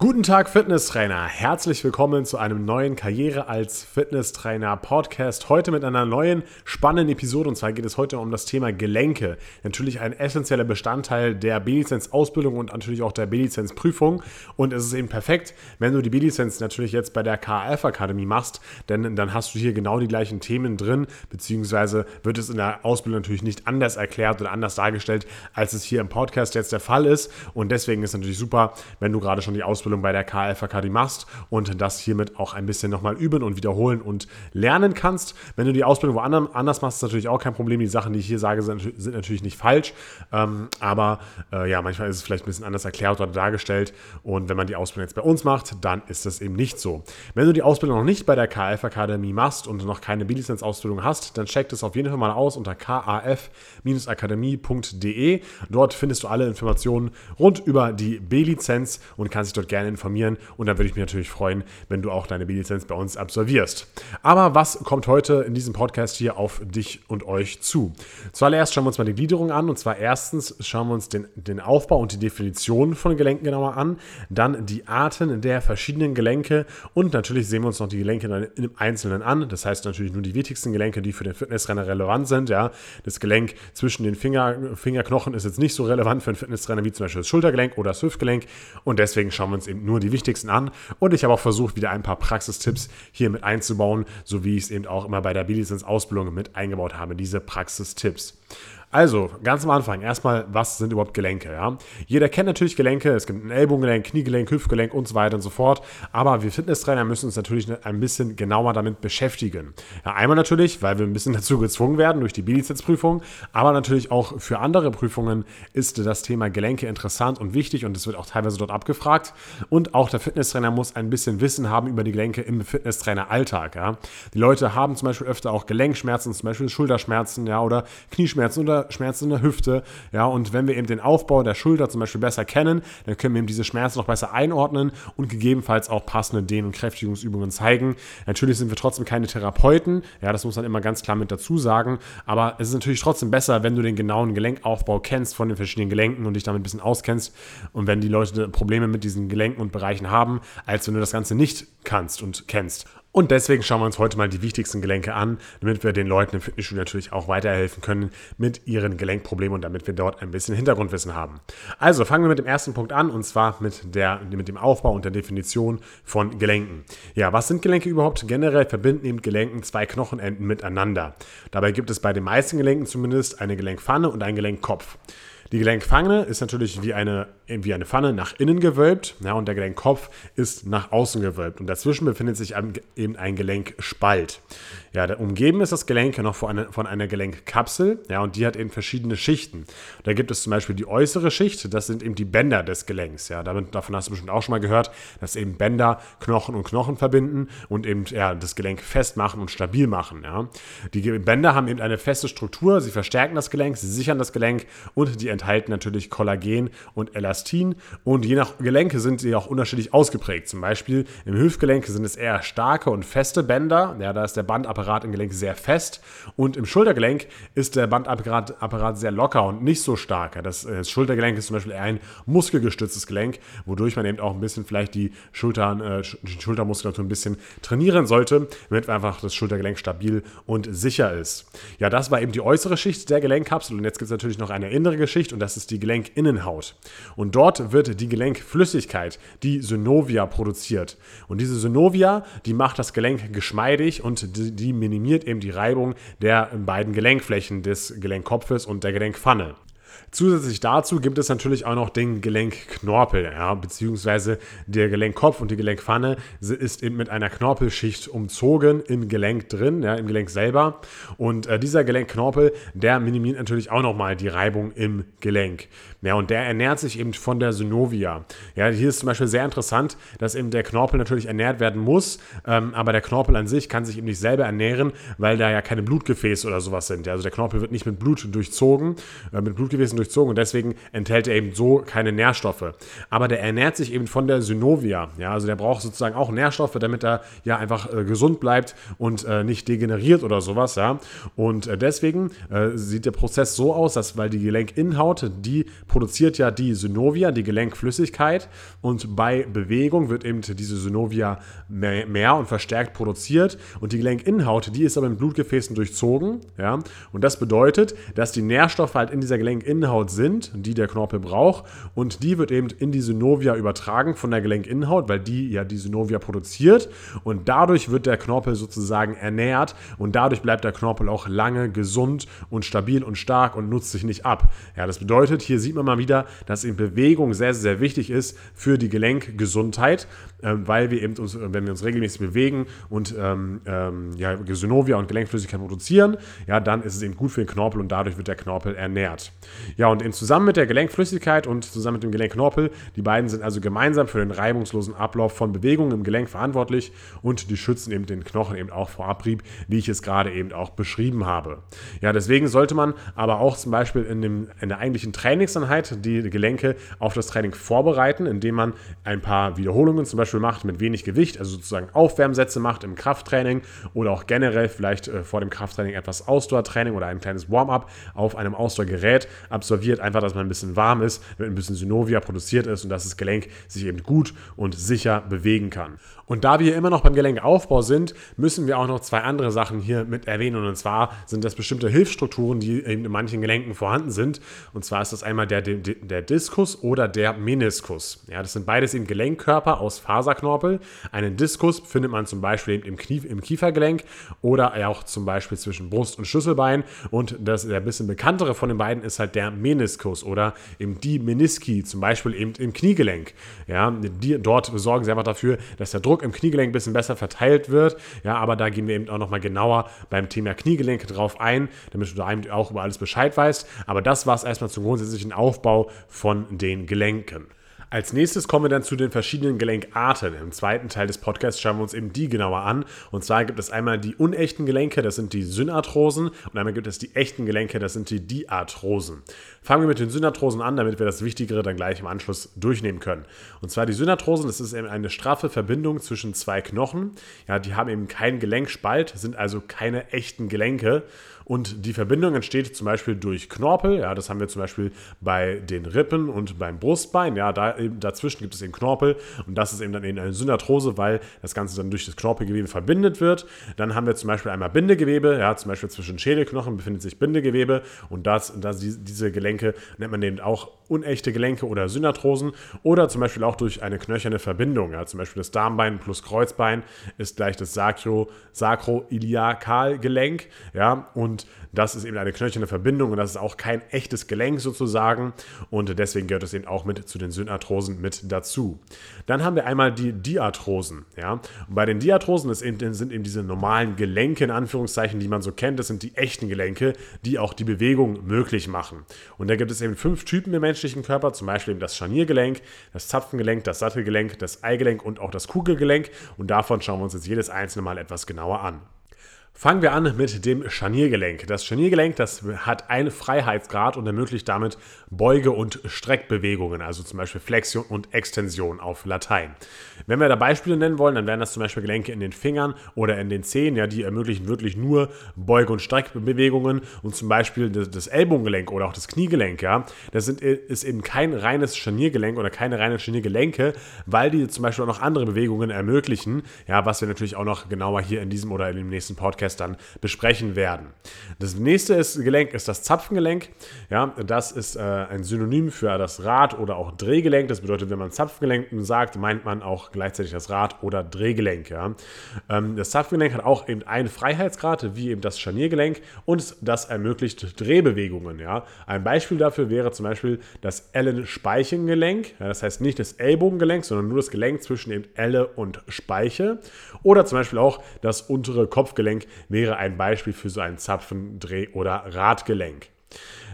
Guten Tag, Fitnesstrainer. Herzlich willkommen zu einem neuen Karriere als Fitnesstrainer Podcast. Heute mit einer neuen spannenden Episode. Und zwar geht es heute um das Thema Gelenke. Natürlich ein essentieller Bestandteil der B-Lizenz-Ausbildung und natürlich auch der B-Lizenz-Prüfung. Und es ist eben perfekt, wenn du die B-Lizenz natürlich jetzt bei der KF Akademie machst, denn dann hast du hier genau die gleichen Themen drin, beziehungsweise wird es in der Ausbildung natürlich nicht anders erklärt oder anders dargestellt, als es hier im Podcast jetzt der Fall ist. Und deswegen ist es natürlich super, wenn du gerade schon die Ausbildung Ausbildung bei der KFAK machst und das hiermit auch ein bisschen nochmal üben und wiederholen und lernen kannst. Wenn du die Ausbildung woanders machst, ist natürlich auch kein Problem. Die Sachen, die ich hier sage, sind, sind natürlich nicht falsch, ähm, aber äh, ja, manchmal ist es vielleicht ein bisschen anders erklärt oder dargestellt und wenn man die Ausbildung jetzt bei uns macht, dann ist das eben nicht so. Wenn du die Ausbildung noch nicht bei der KF Akademie machst und noch keine B-Lizenz-Ausbildung hast, dann check das auf jeden Fall mal aus unter kaf-akademie.de. Dort findest du alle Informationen rund über die B-Lizenz und kannst dich dort gerne gerne informieren und dann würde ich mich natürlich freuen, wenn du auch deine B-Lizenz bei uns absolvierst. Aber was kommt heute in diesem Podcast hier auf dich und euch zu? Zuallererst schauen wir uns mal die Gliederung an und zwar erstens schauen wir uns den, den Aufbau und die Definition von Gelenken genauer an, dann die Arten der verschiedenen Gelenke und natürlich sehen wir uns noch die Gelenke im Einzelnen an. Das heißt natürlich nur die wichtigsten Gelenke, die für den Fitnesstrainer relevant sind. Ja, das Gelenk zwischen den Finger, Fingerknochen ist jetzt nicht so relevant für einen Fitnesstrainer wie zum Beispiel das Schultergelenk oder das Hüftgelenk und deswegen schauen wir uns eben nur die wichtigsten an. Und ich habe auch versucht, wieder ein paar Praxistipps hier mit einzubauen, so wie ich es eben auch immer bei der B-Lizenz-Ausbildung mit eingebaut habe, diese Praxistipps. Also, ganz am Anfang erstmal, was sind überhaupt Gelenke? Ja? Jeder kennt natürlich Gelenke, es gibt ein Ellbogengelenk, Kniegelenk, Hüftgelenk und so weiter und so fort. Aber wir Fitnesstrainer müssen uns natürlich ein bisschen genauer damit beschäftigen. Ja, einmal natürlich, weil wir ein bisschen dazu gezwungen werden durch die B-Lizenzprüfung, aber natürlich auch für andere Prüfungen ist das Thema Gelenke interessant und wichtig und es wird auch teilweise dort abgefragt. Und auch der Fitnesstrainer muss ein bisschen Wissen haben über die Gelenke im Fitnesstrainer-Alltag. Ja? Die Leute haben zum Beispiel öfter auch Gelenkschmerzen, zum Beispiel Schulterschmerzen ja, oder Knieschmerzen oder Schmerzen in der Hüfte. Ja, und wenn wir eben den Aufbau der Schulter zum Beispiel besser kennen, dann können wir eben diese Schmerzen noch besser einordnen und gegebenenfalls auch passende Dehn- und Kräftigungsübungen zeigen. Natürlich sind wir trotzdem keine Therapeuten, ja, das muss man immer ganz klar mit dazu sagen, aber es ist natürlich trotzdem besser, wenn du den genauen Gelenkaufbau kennst von den verschiedenen Gelenken und dich damit ein bisschen auskennst und wenn die Leute Probleme mit diesen Gelenken und Bereichen haben, als wenn du das Ganze nicht kannst und kennst. Und deswegen schauen wir uns heute mal die wichtigsten Gelenke an, damit wir den Leuten im Fitnessstudio natürlich auch weiterhelfen können mit ihren Gelenkproblemen und damit wir dort ein bisschen Hintergrundwissen haben. Also fangen wir mit dem ersten Punkt an und zwar mit, der, mit dem Aufbau und der Definition von Gelenken. Ja, was sind Gelenke überhaupt? Generell verbinden eben Gelenken zwei Knochenenden miteinander. Dabei gibt es bei den meisten Gelenken zumindest eine Gelenkpfanne und einen Gelenkkopf. Die Gelenkpfanne ist natürlich wie eine, wie eine Pfanne nach innen gewölbt ja, und der Gelenkkopf ist nach außen gewölbt. Und dazwischen befindet sich eben ein Gelenkspalt. Ja, umgeben ist das Gelenk noch von einer, von einer Gelenkkapsel ja, und die hat eben verschiedene Schichten. Da gibt es zum Beispiel die äußere Schicht, das sind eben die Bänder des Gelenks. Ja, davon hast du bestimmt auch schon mal gehört, dass eben Bänder Knochen und Knochen verbinden und eben ja, das Gelenk festmachen und stabil machen. Ja. Die Bänder haben eben eine feste Struktur, sie verstärken das Gelenk, sie sichern das Gelenk und die enthalten natürlich Kollagen und Elastin. Und je nach Gelenke sind sie auch unterschiedlich ausgeprägt. Zum Beispiel im Hüftgelenk sind es eher starke und feste Bänder. Ja, da ist der Bandapparat im Gelenk sehr fest. Und im Schultergelenk ist der Bandapparat Apparat sehr locker und nicht so stark. Das, das, Schultergelenk ist zum Beispiel eher ein muskelgestütztes Gelenk, wodurch man eben auch ein bisschen vielleicht die, Schultern, äh, die Schultermuskulatur ein bisschen trainieren sollte, damit einfach das Schultergelenk stabil und sicher ist. Ja, das war eben die äußere Schicht der Gelenkkapsel. Und jetzt gibt es natürlich noch eine innere Geschichte Schicht und das ist die Gelenkinnenhaut. Und dort wird die Gelenkflüssigkeit, die Synovia, produziert. Und diese Synovia, die macht das Gelenk geschmeidig und die, die minimiert eben die Reibung der beiden Gelenkflächen des Gelenkkopfes und der Gelenkpfanne. Zusätzlich dazu gibt es natürlich auch noch den Gelenkknorpel, ja, beziehungsweise der Gelenkkopf und die Gelenkpfanne ist eben mit einer Knorpelschicht umzogen im Gelenk drin, ja, im Gelenk selber. Und äh, dieser Gelenkknorpel, der minimiert natürlich auch nochmal die Reibung im Gelenk. Ja, und der ernährt sich eben von der Synovia. Ja, hier ist zum Beispiel sehr interessant, dass eben der Knorpel natürlich ernährt werden muss, ähm, aber der Knorpel an sich kann sich eben nicht selber ernähren, weil da ja keine Blutgefäße oder sowas sind. Ja, also der Knorpel wird nicht mit Blut durchzogen, äh, mit Blutgefäßen durchzogen und deswegen enthält er eben so keine Nährstoffe. Aber der ernährt sich eben von der Synovia. Ja, also der braucht sozusagen auch Nährstoffe, damit er ja einfach äh, gesund bleibt und äh, nicht degeneriert oder sowas. Ja, und äh, deswegen äh, sieht der Prozess so aus, dass weil die Gelenkinnenhaut, die produziert ja die Synovia, die Gelenkflüssigkeit und bei Bewegung wird eben diese Synovia mehr, mehr und verstärkt produziert und die Gelenkinnenhaut, die ist aber in Blutgefäßen durchzogen. Ja, und das bedeutet, dass die Nährstoffe halt in dieser Gelenkinnenhaut sind, die der Knorpel braucht und die wird eben in die Synovia übertragen von der Gelenkinnenhaut, weil die ja die Synovia produziert und dadurch wird der Knorpel sozusagen ernährt und dadurch bleibt der Knorpel auch lange gesund und stabil und stark und nutzt sich nicht ab. Ja, das bedeutet, hier sieht man mal wieder, dass eben Bewegung sehr, sehr wichtig ist für die Gelenkgesundheit, äh, weil wir eben uns, wenn wir uns regelmäßig bewegen und ähm, ähm, ja, Synovia und Gelenkflüssigkeit produzieren, ja, dann ist es eben gut für den Knorpel und dadurch wird der Knorpel ernährt. Ja, und eben zusammen mit der Gelenkflüssigkeit und zusammen mit dem Gelenkknorpel, die beiden sind also gemeinsam für den reibungslosen Ablauf von Bewegungen im Gelenk verantwortlich und die schützen eben den Knochen eben auch vor Abrieb, wie ich es gerade eben auch beschrieben habe. Ja, deswegen sollte man aber auch zum Beispiel in, dem, in der eigentlichen Trainingseinheit die Gelenke auf das Training vorbereiten, indem man ein paar Wiederholungen zum Beispiel macht mit wenig Gewicht, also sozusagen Aufwärmsätze macht im Krafttraining oder auch generell vielleicht äh, vor dem Krafttraining etwas Ausdauertraining oder ein kleines Warm-up auf einem Ausdauergerät absolviert, einfach, dass man ein bisschen warm ist, ein bisschen Synovia produziert ist und dass das Gelenk sich eben gut und sicher bewegen kann. Und da wir immer noch beim Gelenkaufbau sind, müssen wir auch noch zwei andere Sachen hier mit erwähnen. Und zwar sind das bestimmte Hilfsstrukturen, die eben in manchen Gelenken vorhanden sind. Und zwar ist das einmal der, der, der Diskus oder der Meniskus. Ja, das sind beides eben Gelenkkörper aus Faserknorpel. Einen Diskus findet man zum Beispiel eben im, Knie, im Kiefergelenk oder auch zum Beispiel zwischen Brust und Schlüsselbein. Und das, der bisschen bekanntere von den beiden ist halt der Meniskus oder eben die Meniski, zum Beispiel eben im Kniegelenk. Ja, die, dort sorgen sie einfach dafür, dass der Druck im Kniegelenk ein bisschen besser verteilt wird. Ja, aber da gehen wir eben auch nochmal genauer beim Thema Kniegelenke drauf ein, damit du da auch über alles Bescheid weißt. Aber das war es erstmal zum grundsätzlichen Aufbau von den Gelenken. Als nächstes kommen wir dann zu den verschiedenen Gelenkarten. Im zweiten Teil des Podcasts schauen wir uns eben die genauer an. Und zwar gibt es einmal die unechten Gelenke, das sind die Synarthrosen. Und einmal gibt es die echten Gelenke, das sind die Diarthrosen. Fangen wir mit den Synarthrosen an, damit wir das Wichtigere dann gleich im Anschluss durchnehmen können. Und zwar die Synarthrosen, das ist eben eine straffe Verbindung zwischen zwei Knochen. Ja, die haben eben keinen Gelenkspalt, sind also keine echten Gelenke. Und die Verbindung entsteht zum Beispiel durch Knorpel. Ja, das haben wir zum Beispiel bei den Rippen und beim Brustbein. Ja, da dazwischen gibt es eben Knorpel. Und das ist eben dann eben eine Synarthrose, weil das Ganze dann durch das Knorpelgewebe verbindet wird. Dann haben wir zum Beispiel einmal Bindegewebe. Ja, zum Beispiel zwischen Schädelknochen befindet sich Bindegewebe. Und das, das, diese Gelenke nennt man eben auch unechte Gelenke oder Synarthrosen. Oder zum Beispiel auch durch eine knöcherne Verbindung. Ja, zum Beispiel das Darmbein plus Kreuzbein ist gleich das Sacro, Sacroiliakalgelenk. Ja, und das ist eben eine knöcherne Verbindung und das ist auch kein echtes Gelenk sozusagen und deswegen gehört es eben auch mit zu den Synarthrosen mit dazu. Dann haben wir einmal die Diarthrosen. Ja? Und bei den Diarthrosen eben, sind eben diese normalen Gelenke in Anführungszeichen, die man so kennt, das sind die echten Gelenke, die auch die Bewegung möglich machen. Und da gibt es eben fünf Typen im menschlichen Körper, zum Beispiel eben das Scharniergelenk, das Zapfengelenk, das Sattelgelenk, das Eigelenk und auch das Kugelgelenk und davon schauen wir uns jetzt jedes einzelne Mal etwas genauer an. Fangen wir an mit dem Scharniergelenk. Das Scharniergelenk, das hat einen Freiheitsgrad und ermöglicht damit Beuge- und Streckbewegungen, also zum Beispiel Flexion und Extension auf Latein. Wenn wir da Beispiele nennen wollen, dann wären das zum Beispiel Gelenke in den Fingern oder in den Zehen, ja, die ermöglichen wirklich nur Beuge- und Streckbewegungen und zum Beispiel das Ellbogengelenk oder auch das Kniegelenk, ja, das sind, ist eben kein reines Scharniergelenk oder keine reinen Scharniergelenke, weil die zum Beispiel auch noch andere Bewegungen ermöglichen, ja, was wir natürlich auch noch genauer hier in diesem oder in dem nächsten Podcast Dann besprechen werden. Das nächste ist, Gelenk ist das Zapfengelenk. Ja, das ist äh, ein Synonym für das Rad- oder auch Drehgelenk. Das bedeutet, wenn man Zapfengelenk sagt, meint man auch gleichzeitig das Rad- oder Drehgelenk. Ja. Ähm, das Zapfengelenk hat auch eben einen Freiheitsgrad, wie eben das Scharniergelenk, und das ermöglicht Drehbewegungen. Ja. Ein Beispiel dafür wäre zum Beispiel das Ellenspeichengelenk. Ja, das heißt nicht das Ellbogengelenk, sondern nur das Gelenk zwischen eben Elle und Speiche. Oder zum Beispiel auch das untere Kopfgelenk wäre ein Beispiel für so ein Zapfendreh- oder Radgelenk.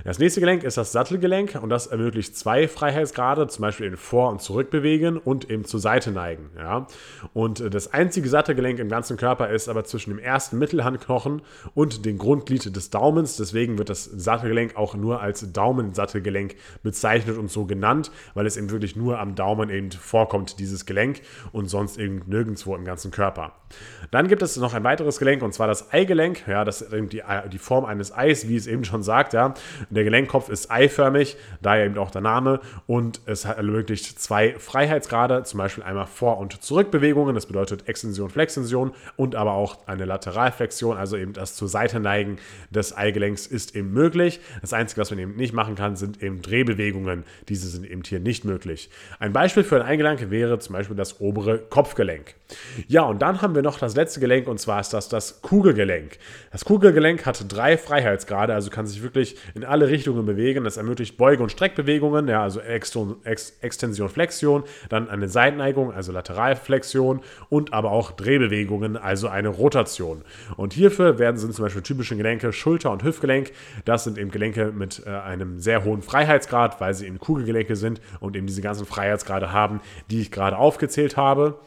Das nächste Gelenk ist das Sattelgelenk und das ermöglicht zwei Freiheitsgrade, zum Beispiel in Vor- und Zurückbewegen und eben zur Seite neigen. Ja? Und äh, das einzige Sattelgelenk im ganzen Körper ist aber zwischen dem ersten Mittelhandknochen und dem Grundglied des Daumens. Deswegen wird das Sattelgelenk auch nur als Daumensattelgelenk bezeichnet und so genannt, weil es eben wirklich nur am Daumen eben vorkommt, dieses Gelenk und sonst eben nirgendwo im ganzen Körper. Dann gibt es noch ein weiteres Gelenk und zwar das Eigelenk. Ja, das ist eben die, die Form eines Eis, wie es eben schon sagt. Ja. Der Gelenkkopf ist eiförmig, daher eben auch der Name und es ermöglicht zwei Freiheitsgrade, zum Beispiel einmal Vor- und Zurückbewegungen, das bedeutet Extension, Flexion und aber auch eine Lateralflexion, also eben das zur Seite neigen des Eigelenks ist eben möglich. Das Einzige, was man eben nicht machen kann, sind eben Drehbewegungen. Diese sind eben hier nicht möglich. Ein Beispiel für ein Eigelenk wäre zum Beispiel das obere Kopfgelenk. Ja, und dann haben wir noch das letzte Gelenk und zwar ist das das Kugelgelenk. Das Kugelgelenk hat drei Freiheitsgrade, also kann sich wirklich in alle Richtungen bewegen. Das ermöglicht Beuge- und Streckbewegungen, ja, also Extension, Flexion, dann eine Seitenneigung, also Lateralflexion und aber auch Drehbewegungen, also eine Rotation. Und hierfür werden sind zum Beispiel typische Gelenke Schulter- und Hüftgelenk. Das sind eben Gelenke mit äh, einem sehr hohen Freiheitsgrad, weil sie eben Kugelgelenke sind und eben diese ganzen Freiheitsgrade haben, die ich gerade aufgezählt habe.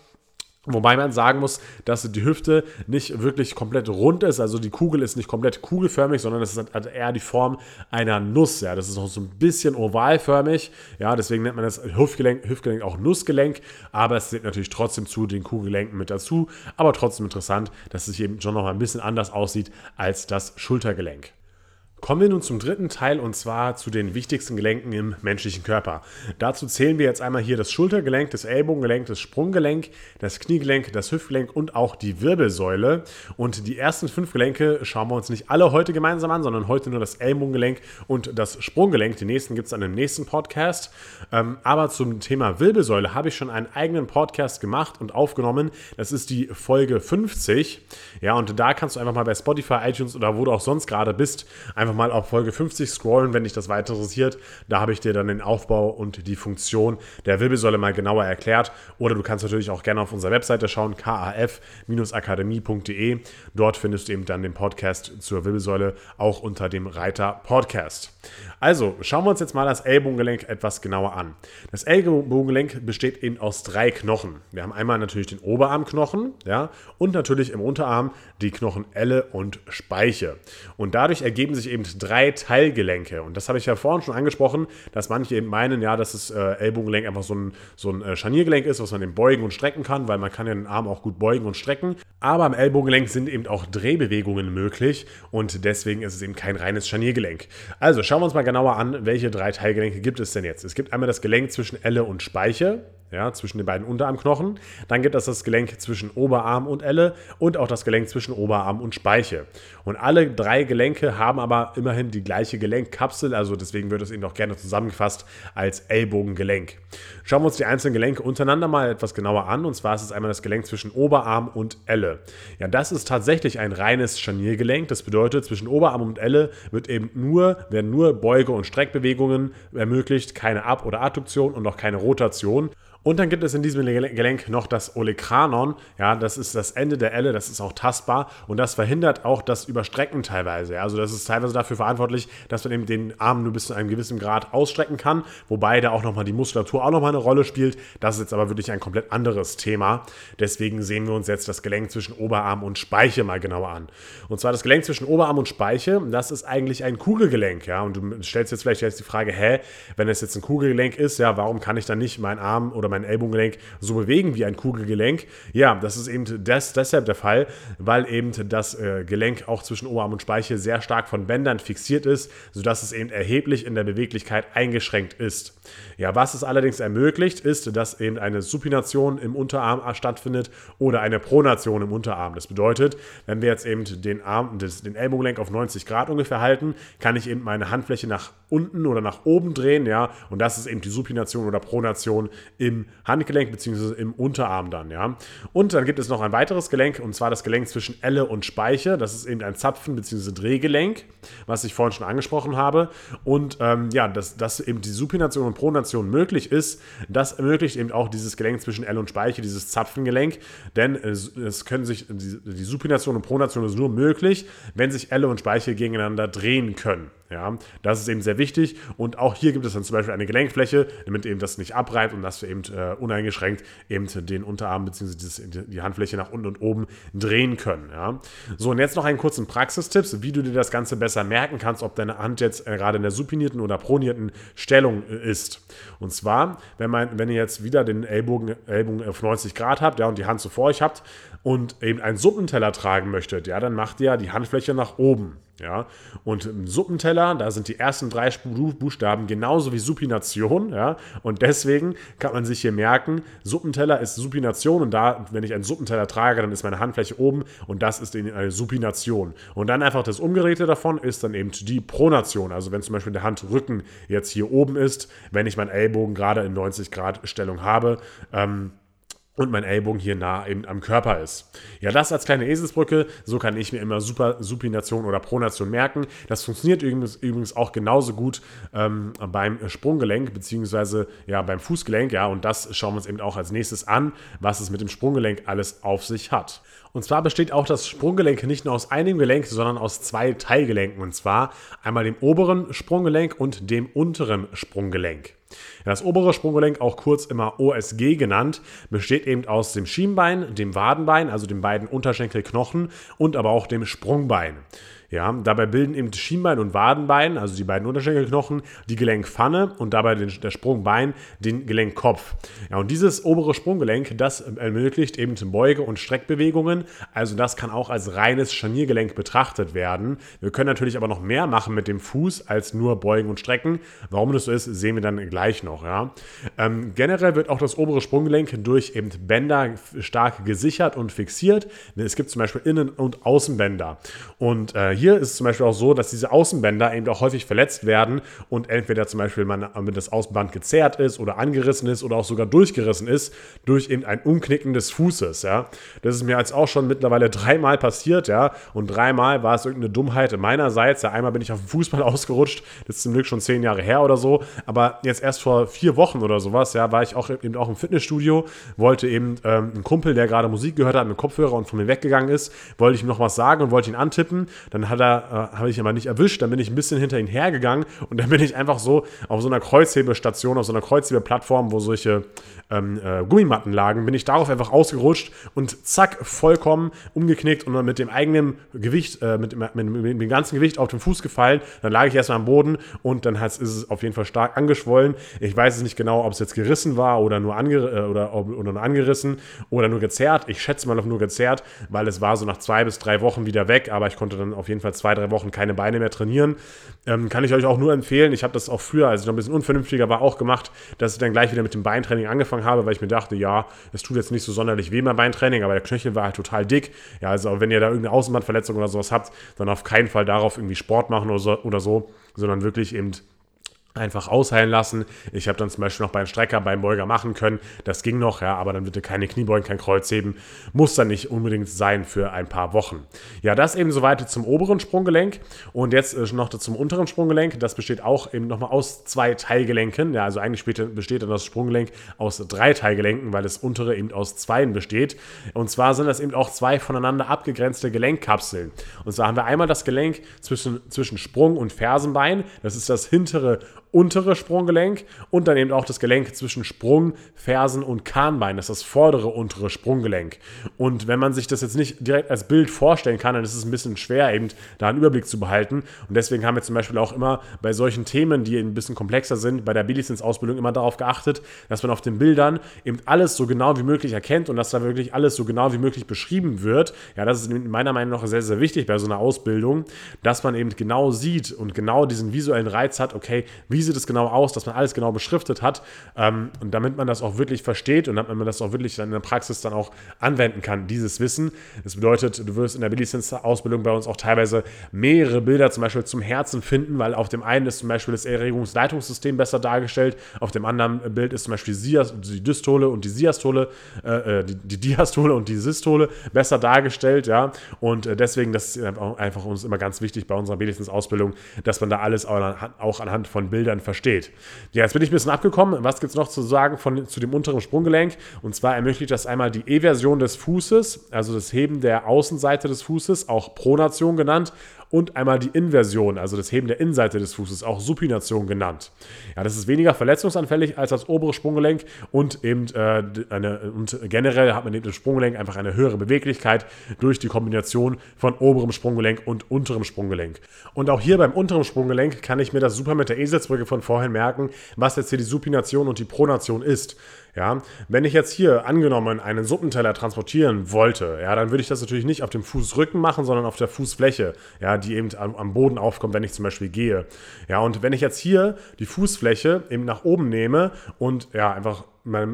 Wobei man sagen muss, dass die Hüfte nicht wirklich komplett rund ist, also die Kugel ist nicht komplett kugelförmig, sondern es hat eher die Form einer Nuss. Ja, das ist auch so ein bisschen ovalförmig. Ja, deswegen nennt man das Hüftgelenk, Hüftgelenk auch Nussgelenk, aber es zählt natürlich trotzdem zu den Kugelgelenken mit dazu. Aber trotzdem interessant, dass es eben schon noch mal ein bisschen anders aussieht als das Schultergelenk. Kommen wir nun zum dritten Teil und zwar zu den wichtigsten Gelenken im menschlichen Körper. Dazu zählen wir jetzt einmal hier das Schultergelenk, das Ellbogengelenk, das Sprunggelenk, das Kniegelenk, das Hüftgelenk und auch die Wirbelsäule. Und die ersten fünf Gelenke schauen wir uns nicht alle heute gemeinsam an, sondern heute nur das Ellbogengelenk und das Sprunggelenk. Die nächsten gibt es dann im nächsten Podcast. Ähm, aber zum Thema Wirbelsäule habe ich schon einen eigenen Podcast gemacht und aufgenommen. Das ist die Folge 50. Ja, und da kannst du einfach mal bei Spotify, iTunes oder wo du auch sonst gerade bist, einfach einfach mal auf Folge 50 scrollen, wenn dich das weiter interessiert. Da habe ich dir dann den Aufbau und die Funktion der Wirbelsäule mal genauer erklärt. Oder du kannst natürlich auch gerne auf unserer Webseite schauen, kaf-akademie.de. Dort findest du eben dann den Podcast zur Wirbelsäule auch unter dem Reiter Podcast. Also schauen wir uns jetzt mal das Ellbogengelenk etwas genauer an. Das Ellbogengelenk besteht eben aus drei Knochen. Wir haben einmal natürlich den Oberarmknochen, ja, und natürlich im Unterarm die Knochen Elle und Speiche. Und dadurch ergeben sich eben drei Teilgelenke. Und das habe ich ja vorhin schon angesprochen, dass manche eben meinen, ja, dass das äh, Ellbogengelenk einfach so ein, so ein äh, Scharniergelenk ist, was man eben beugen und strecken kann, weil man kann ja den Arm auch gut beugen und strecken. Aber am Ellbogengelenk sind eben auch Drehbewegungen möglich und deswegen ist es eben kein reines Scharniergelenk. Also schauen wir uns mal genauer an, welche drei Teilgelenke gibt es denn jetzt. Es gibt einmal das Gelenk zwischen Elle und Speiche ja, zwischen den beiden Unterarmknochen. Dann gibt es das Gelenk zwischen Oberarm und Elle und auch das Gelenk zwischen Oberarm und Speiche. Und alle drei Gelenke haben aber immerhin die gleiche Gelenkkapsel, also deswegen wird es eben auch gerne zusammengefasst als Ellbogengelenk. Schauen wir uns die einzelnen Gelenke untereinander mal etwas genauer an. Und zwar ist es einmal das Gelenk zwischen Oberarm und Elle. Ja, das ist tatsächlich ein reines Scharniergelenk. Das bedeutet, zwischen Oberarm und Elle wird eben nur, werden nur Beuge- und Streckbewegungen ermöglicht, keine Ab- oder Adduktion und auch keine Rotation. Und dann gibt es in diesem Gelenk noch das Olekranon. Ja, das ist das Ende der Elle, das ist auch tastbar und das verhindert auch das Überstrecken teilweise. Also das ist teilweise dafür verantwortlich, dass man eben den Arm nur bis zu einem gewissen Grad ausstrecken kann, wobei da auch nochmal die Muskulatur auch nochmal eine Rolle spielt. Das ist jetzt aber wirklich ein komplett anderes Thema. Deswegen sehen wir uns jetzt das Gelenk zwischen Oberarm und Speiche mal genauer an. Und zwar das Gelenk zwischen Oberarm und Speiche, das ist eigentlich ein Kugelgelenk. Ja, und du stellst jetzt vielleicht jetzt die Frage, hä, wenn es jetzt ein Kugelgelenk ist, ja, warum kann ich dann nicht meinen Arm oder mein Ellbogengelenk so bewegen wie ein Kugelgelenk. Ja, das ist eben des, deshalb der Fall, weil eben das äh, Gelenk auch zwischen Oberarm und Speiche sehr stark von Bändern fixiert ist, sodass es eben erheblich in der Beweglichkeit eingeschränkt ist. Ja, was es allerdings ermöglicht, ist, dass eben eine Supination im Unterarm stattfindet oder eine Pronation im Unterarm. Das bedeutet, wenn wir jetzt eben den Arm, den Ellbogengelenk auf 90 Grad ungefähr halten, kann ich eben meine Handfläche nach unten oder nach oben drehen, ja, und das ist eben die Supination oder Pronation im Handgelenk bzw. im Unterarm dann, ja. Und dann gibt es noch ein weiteres Gelenk und zwar das Gelenk zwischen Elle und Speiche. Das ist eben ein Zapfen bzw. Drehgelenk, was ich vorhin schon angesprochen habe. Und ähm, ja, dass, dass eben die Supination und Pronation möglich ist, das ermöglicht eben auch dieses Gelenk zwischen Elle und Speiche, dieses Zapfengelenk, denn es, es können sich die, die Supination und Pronation ist nur möglich, wenn sich Elle und Speiche gegeneinander drehen können. Ja, das ist eben sehr wichtig. Und auch hier gibt es dann zum Beispiel eine Gelenkfläche, damit eben das nicht abreibt und dass wir eben äh, uneingeschränkt eben den Unterarm bzw. die Handfläche nach unten und oben drehen können. Ja. So, und jetzt noch einen kurzen Praxistipps, wie du dir das Ganze besser merken kannst, ob deine Hand jetzt äh, gerade in der supinierten oder pronierten Stellung äh, ist. Und zwar, wenn, man, wenn ihr jetzt wieder den Ellbogen, Ellbogen auf 90 Grad habt ja, und die Hand so vor euch habt und eben einen Suppenteller tragen möchtet, ja, dann macht ihr die Handfläche nach oben. Ja, und im Suppenteller, da sind die ersten drei Buchstaben genauso wie Supination, ja, und deswegen kann man sich hier merken, Suppenteller ist Supination und da, wenn ich einen Suppenteller trage, dann ist meine Handfläche oben und das ist eine Supination. Und dann einfach das Umgeräte davon ist dann eben die Pronation, also wenn zum Beispiel der Handrücken jetzt hier oben ist, wenn ich meinen Ellbogen gerade in 90 Grad Stellung habe, ähm, und mein Ellbogen hier nah eben am Körper ist. Ja, das als kleine Eselsbrücke, so kann ich mir immer Super, Supination oder Pronation merken. Das funktioniert übrigens, auch genauso gut ähm, beim Sprunggelenk, beziehungsweise ja, beim Fußgelenk, ja, und das schauen wir uns eben auch als nächstes an, was es mit dem Sprunggelenk alles auf sich hat. Und zwar besteht auch das Sprunggelenk nicht nur aus einem Gelenk, sondern aus zwei Teilgelenken. Und zwar einmal dem oberen Sprunggelenk und dem unteren Sprunggelenk. Das obere Sprunggelenk, auch kurz immer OSG genannt, besteht eben aus dem Schienbein, dem Wadenbein, also den beiden Unterschenkelknochen und aber auch dem Sprungbein. Ja, dabei bilden eben Schienbein und Wadenbein, also die beiden Unterschenkelknochen, die Gelenkpfanne und dabei den, der Sprungbein den Gelenkkopf. Ja, und dieses obere Sprunggelenk, das ermöglicht eben Beuge- und Streckbewegungen. Also das kann auch als reines Scharniergelenk betrachtet werden. Wir können natürlich aber noch mehr machen mit dem Fuß als nur Beugen und Strecken. Warum das so ist, sehen wir dann gleich noch. Ja. Ähm, generell wird auch das obere Sprunggelenk durch eben Bänder stark gesichert und fixiert. Es gibt zum Beispiel Innen- und Außenbänder. Und äh, hier ist es zum Beispiel auch so, dass diese Außenbänder eben auch häufig verletzt werden und entweder zum Beispiel man mit das Außenband gezerrt ist oder angerissen ist oder auch sogar durchgerissen ist durch eben ein Umknicken des Fußes. Ja. Das ist mir jetzt auch schon mittlerweile dreimal passiert, ja, und dreimal war es irgendeine Dummheit meinerseits. Ja, einmal bin ich auf dem Fußball ausgerutscht, das ist zum Glück schon zehn Jahre her oder so, aber jetzt erst vor vier Wochen oder sowas, ja, war ich auch eben auch im Fitnessstudio, wollte eben ähm, ein Kumpel, der gerade Musik gehört hat, mit Kopfhörer und von mir weggegangen ist, wollte ich ihm noch was sagen und wollte ihn antippen. Dann hat er, äh, habe ich aber nicht erwischt, dann bin ich ein bisschen hinter ihn hergegangen und dann bin ich einfach so auf so einer Kreuzhebestation, auf so einer Kreuzhebeplattform, wo solche ähm, äh, Gummimatten lagen, bin ich darauf einfach ausgerutscht und zack, vollkommen umgeknickt und dann mit dem eigenen Gewicht, äh, mit, mit, mit, mit, dem ganzen Gewicht auf den Fuß gefallen. Dann lag ich erstmal am Boden und dann ist es auf jeden Fall stark angeschwollen. Ich weiß es nicht genau, ob es jetzt gerissen war oder nur, ange, äh, oder, oder nur angerissen oder nur gezerrt. Ich schätze mal auf nur gezerrt, weil es war so nach zwei bis drei Wochen wieder weg, aber ich konnte dann auf jeden Fall zwei, drei Wochen keine Beine mehr trainieren. Ähm, kann ich euch auch nur empfehlen. Ich habe das auch früher, als ich noch ein bisschen unvernünftiger war, auch gemacht, dass ich dann gleich wieder mit dem Beintraining angefangen habe, weil ich mir dachte, ja, es tut jetzt nicht so sonderlich weh beim Beintraining, aber der Knöchel war halt total dick. Ja, also wenn ihr da irgendeine Außenbandverletzung oder sowas habt, dann auf keinen Fall darauf irgendwie Sport machen oder so, oder so sondern wirklich eben einfach ausheilen lassen. Ich habe dann zum Beispiel noch beim Strecker, beim Beuger machen können. Das ging noch, ja, aber dann bitte keine Kniebeugen, kein Kreuzheben. Muss dann nicht unbedingt sein für ein paar Wochen. Ja, das eben soweit zum oberen Sprunggelenk. Und jetzt äh, noch zum unteren Sprunggelenk. Das besteht auch eben nochmal aus zwei Teilgelenken. Ja, also eigentlich besteht dann das Sprunggelenk aus drei Teilgelenken, weil das untere eben aus zweien besteht. Und zwar sind das eben auch zwei voneinander abgegrenzte Gelenkkapseln. Und zwar haben wir einmal das Gelenk zwischen, zwischen Sprung- und Fersenbein. Das ist das hintere untere Sprunggelenk und dann eben auch das Gelenk zwischen Sprung, Fersen und Kahnbein. Das ist das vordere untere Sprunggelenk. Und wenn man sich das jetzt nicht direkt als Bild vorstellen kann, dann ist es ein bisschen schwer, eben da einen Überblick zu behalten. Und deswegen haben wir zum Beispiel auch immer bei solchen Themen, die ein bisschen komplexer sind, bei der B-Lizenz-Ausbildung immer darauf geachtet, dass man auf den Bildern eben alles so genau wie möglich erkennt und dass da wirklich alles so genau wie möglich beschrieben wird. Ja, das ist meiner Meinung nach sehr, sehr wichtig bei so einer Ausbildung, dass man eben genau sieht und genau diesen visuellen Reiz hat, okay, wie sieht es genau aus, dass man alles genau beschriftet hat ähm, und damit man das auch wirklich versteht und damit man das auch wirklich in der Praxis dann auch anwenden kann, dieses Wissen. Das bedeutet, du wirst in der Billizenz-Ausbildung bei uns auch teilweise mehrere Bilder zum Beispiel zum Herzen finden, weil auf dem einen ist zum Beispiel das Erregungsleitungssystem besser dargestellt, auf dem anderen Bild ist zum Beispiel die Dystole und die Siastole, äh, äh, die, die Diastole und die Systole besser dargestellt, ja. Und äh, deswegen, das ist einfach uns immer ganz wichtig bei unserer Billizenz-Ausbildung, dass man da alles auch anhand von Bildern versteht. Ja, jetzt bin ich ein bisschen abgekommen. Was gibt es noch zu sagen von, zu dem unteren Sprunggelenk? Und zwar ermöglicht das einmal die E-Version des Fußes, also das Heben der Außenseite des Fußes, auch Pronation genannt, und einmal die Inversion, also das Heben der Innenseite des Fußes, auch Supination genannt. Ja, das ist weniger verletzungsanfällig als das obere Sprunggelenk und eben äh, eine, und generell hat man eben im Sprunggelenk einfach eine höhere Beweglichkeit durch die Kombination von oberem Sprunggelenk und unterem Sprunggelenk. Und auch hier beim unteren Sprunggelenk kann ich mir das super mit der Eselsbrücke von vorhin merken, was jetzt hier die Supination und die Pronation ist. Ja, wenn ich jetzt hier angenommen einen Suppenteller transportieren wollte, ja, dann würde ich das natürlich nicht auf dem Fußrücken machen, sondern auf der Fußfläche, ja, die eben am, am Boden aufkommt, wenn ich zum Beispiel gehe. Ja, und wenn ich jetzt hier die Fußfläche eben nach oben nehme und ja, einfach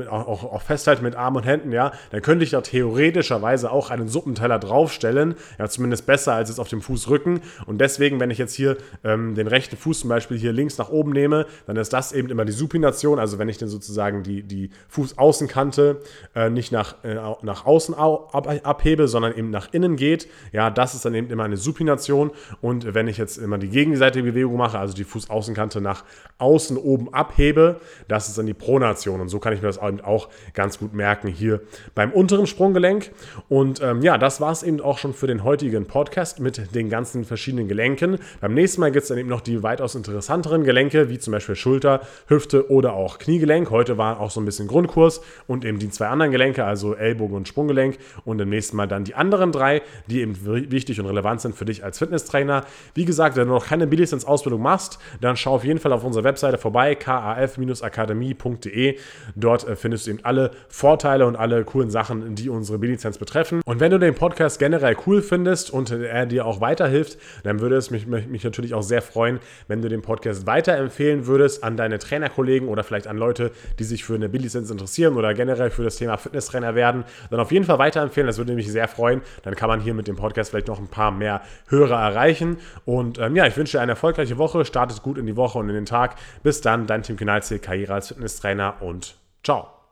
auch, auch festhalten mit Armen und Händen, ja, dann könnte ich da theoretischerweise auch einen Suppenteller draufstellen, ja, zumindest besser als es auf dem Fußrücken. Und deswegen, wenn ich jetzt hier ähm, den rechten Fuß zum Beispiel hier links nach oben nehme, dann ist das eben immer die Supination, also wenn ich dann sozusagen die, die Fußaußenkante äh, nicht nach, äh, nach außen ab, abhebe, sondern eben nach innen geht, ja, das ist dann eben immer eine Supination. Und wenn ich jetzt immer die gegenseitige Bewegung mache, also die Fußaußenkante nach außen oben abhebe, das ist dann die Pronation. Und so kann ich mir das auch ganz gut merken hier beim unteren Sprunggelenk. Und ähm, ja, das war es eben auch schon für den heutigen Podcast mit den ganzen verschiedenen Gelenken. Beim nächsten Mal gibt es dann eben noch die weitaus interessanteren Gelenke, wie zum Beispiel Schulter, Hüfte oder auch Kniegelenk. Heute war auch so ein bisschen Grundkurs und eben die zwei anderen Gelenke, also Ellbogen und Sprunggelenk. Und im nächsten Mal dann die anderen drei, die eben wichtig und relevant sind für dich als Fitnesstrainer. Wie gesagt, wenn du noch keine Billicense-Ausbildung machst, dann schau auf jeden Fall auf unserer Webseite vorbei, kaf-akademie.de. Dort äh, findest du eben alle Vorteile und alle coolen Sachen, die unsere B-Lizenz betreffen. Und wenn du den Podcast generell cool findest und er dir auch weiterhilft, dann würde es mich, mich natürlich auch sehr freuen, wenn du den Podcast weiterempfehlen würdest an deine Trainerkollegen oder vielleicht an Leute, die sich für eine B-Lizenz interessieren oder generell für das Thema Fitnesstrainer werden. Dann auf jeden Fall weiterempfehlen, das würde mich sehr freuen. Dann kann man hier mit dem Podcast vielleicht noch ein paar mehr Hörer erreichen. Und ähm, ja, ich wünsche dir eine erfolgreiche Woche. Startet gut in die Woche und in den Tag. Bis dann, dein Team Kinalzi, Karriere als Fitnesstrainer und Ciao!